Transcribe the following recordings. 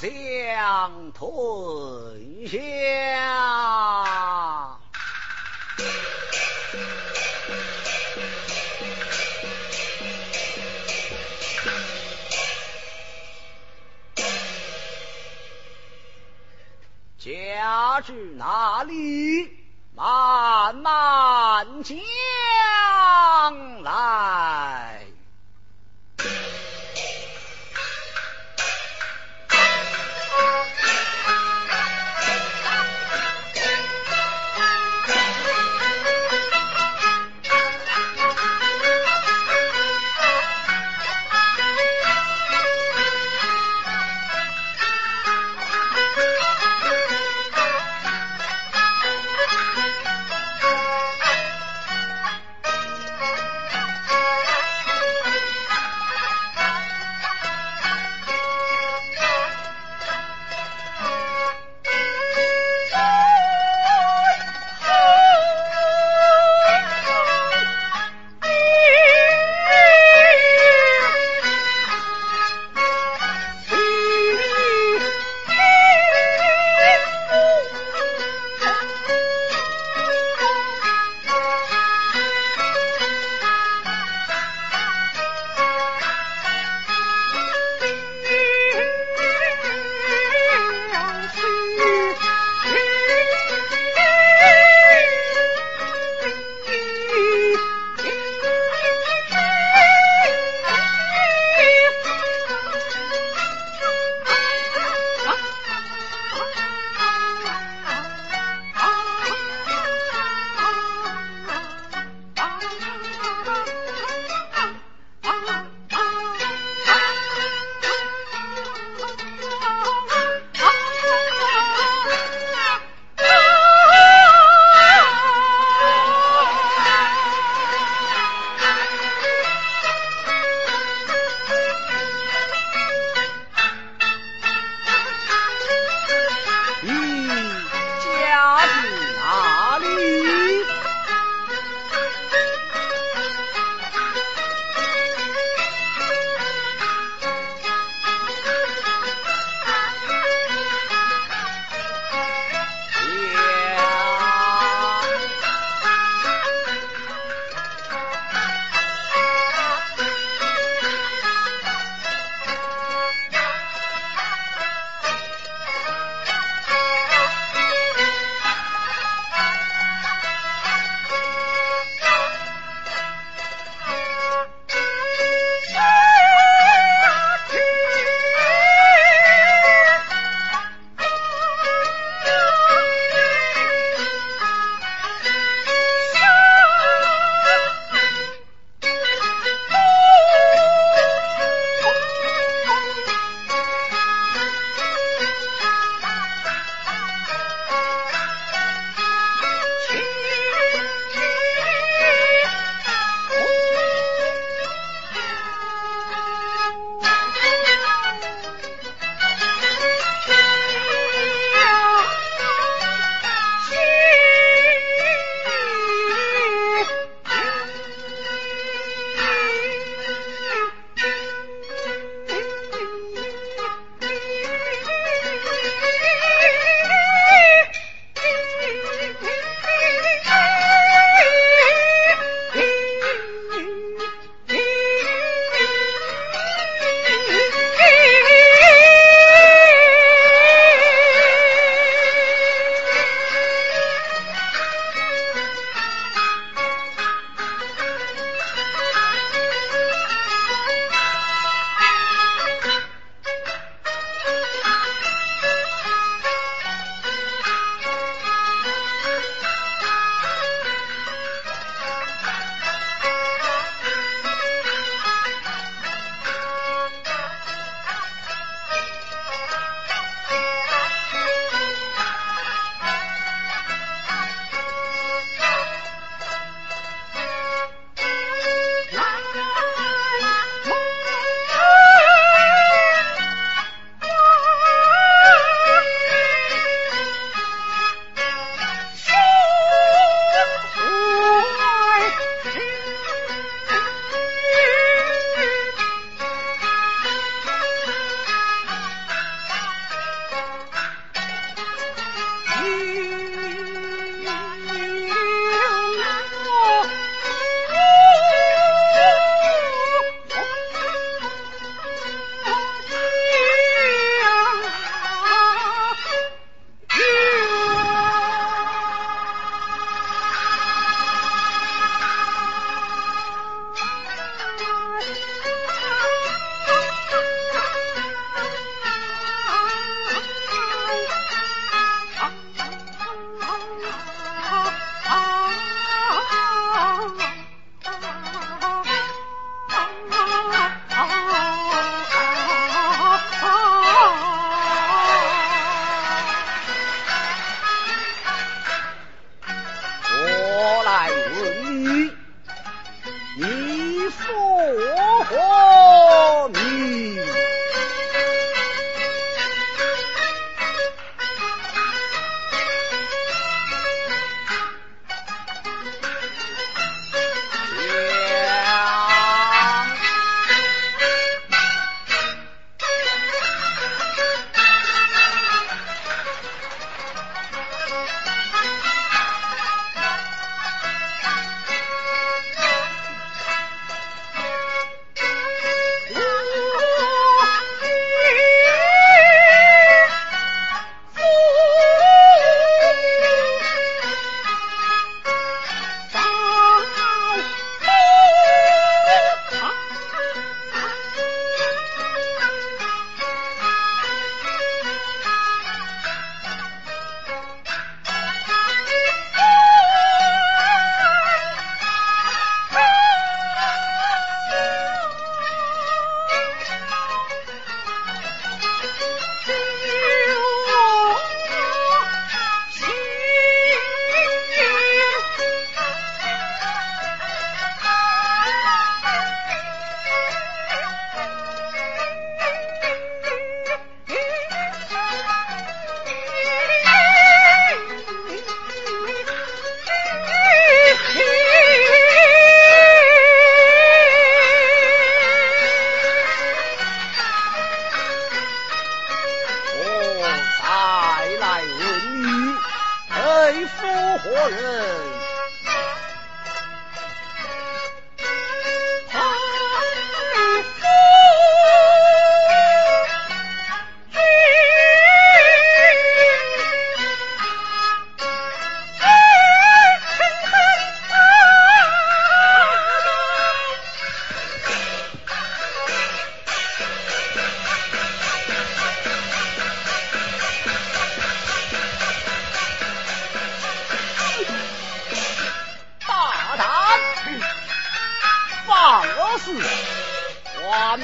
将退下。家至哪里？慢慢讲来。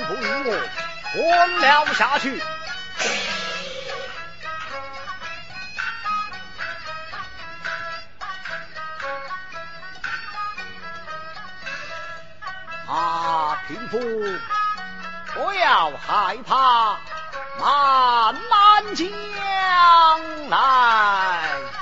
不，我吞了下去。马平夫，不要害怕，慢慢将来。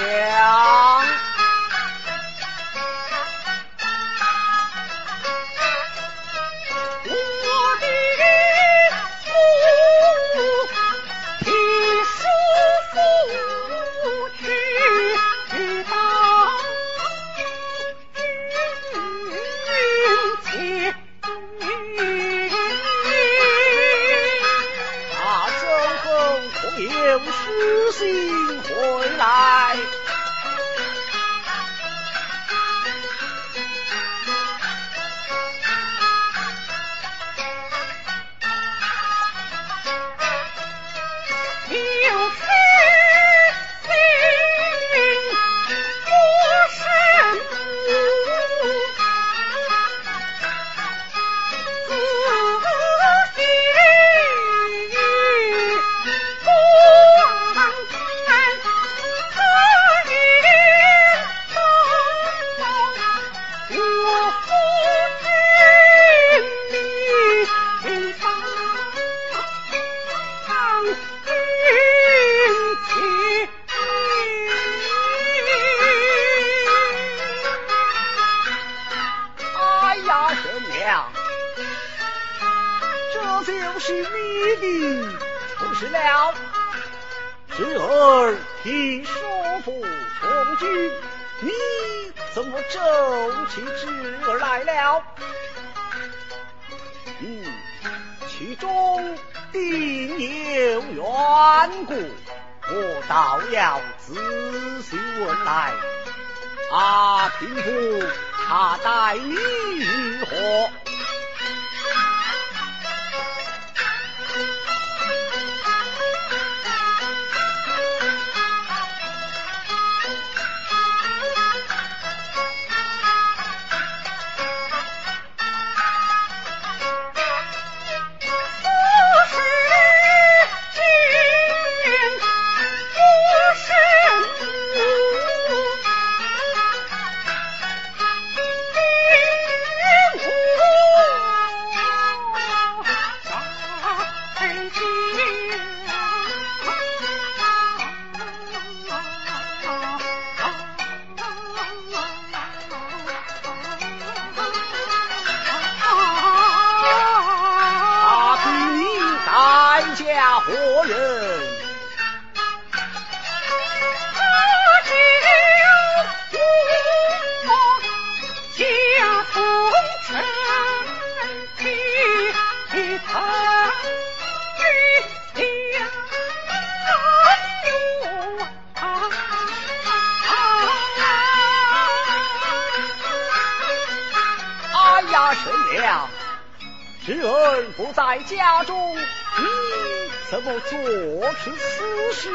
了。哎呀，爹娘，这就是你的不是了。侄儿替叔父问君，你怎么皱起侄儿来了？嗯，其中。定有缘故，我倒要仔细问来。阿平夫，他待你如何？知恩不在家中，你怎么做出私事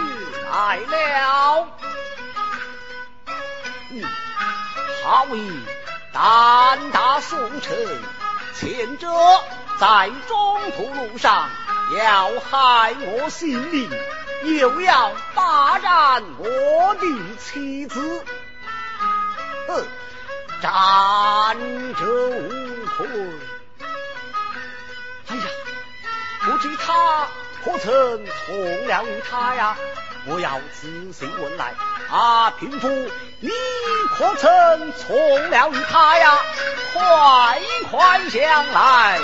来了？嗯，好意胆大宋臣，前者在中途路上要害我性命，又要霸占我的妻子，哼，战者无哎呀。不知他可曾从了于他呀？我要仔细问来。啊，贫妇，你可曾从了于他呀？快快讲来。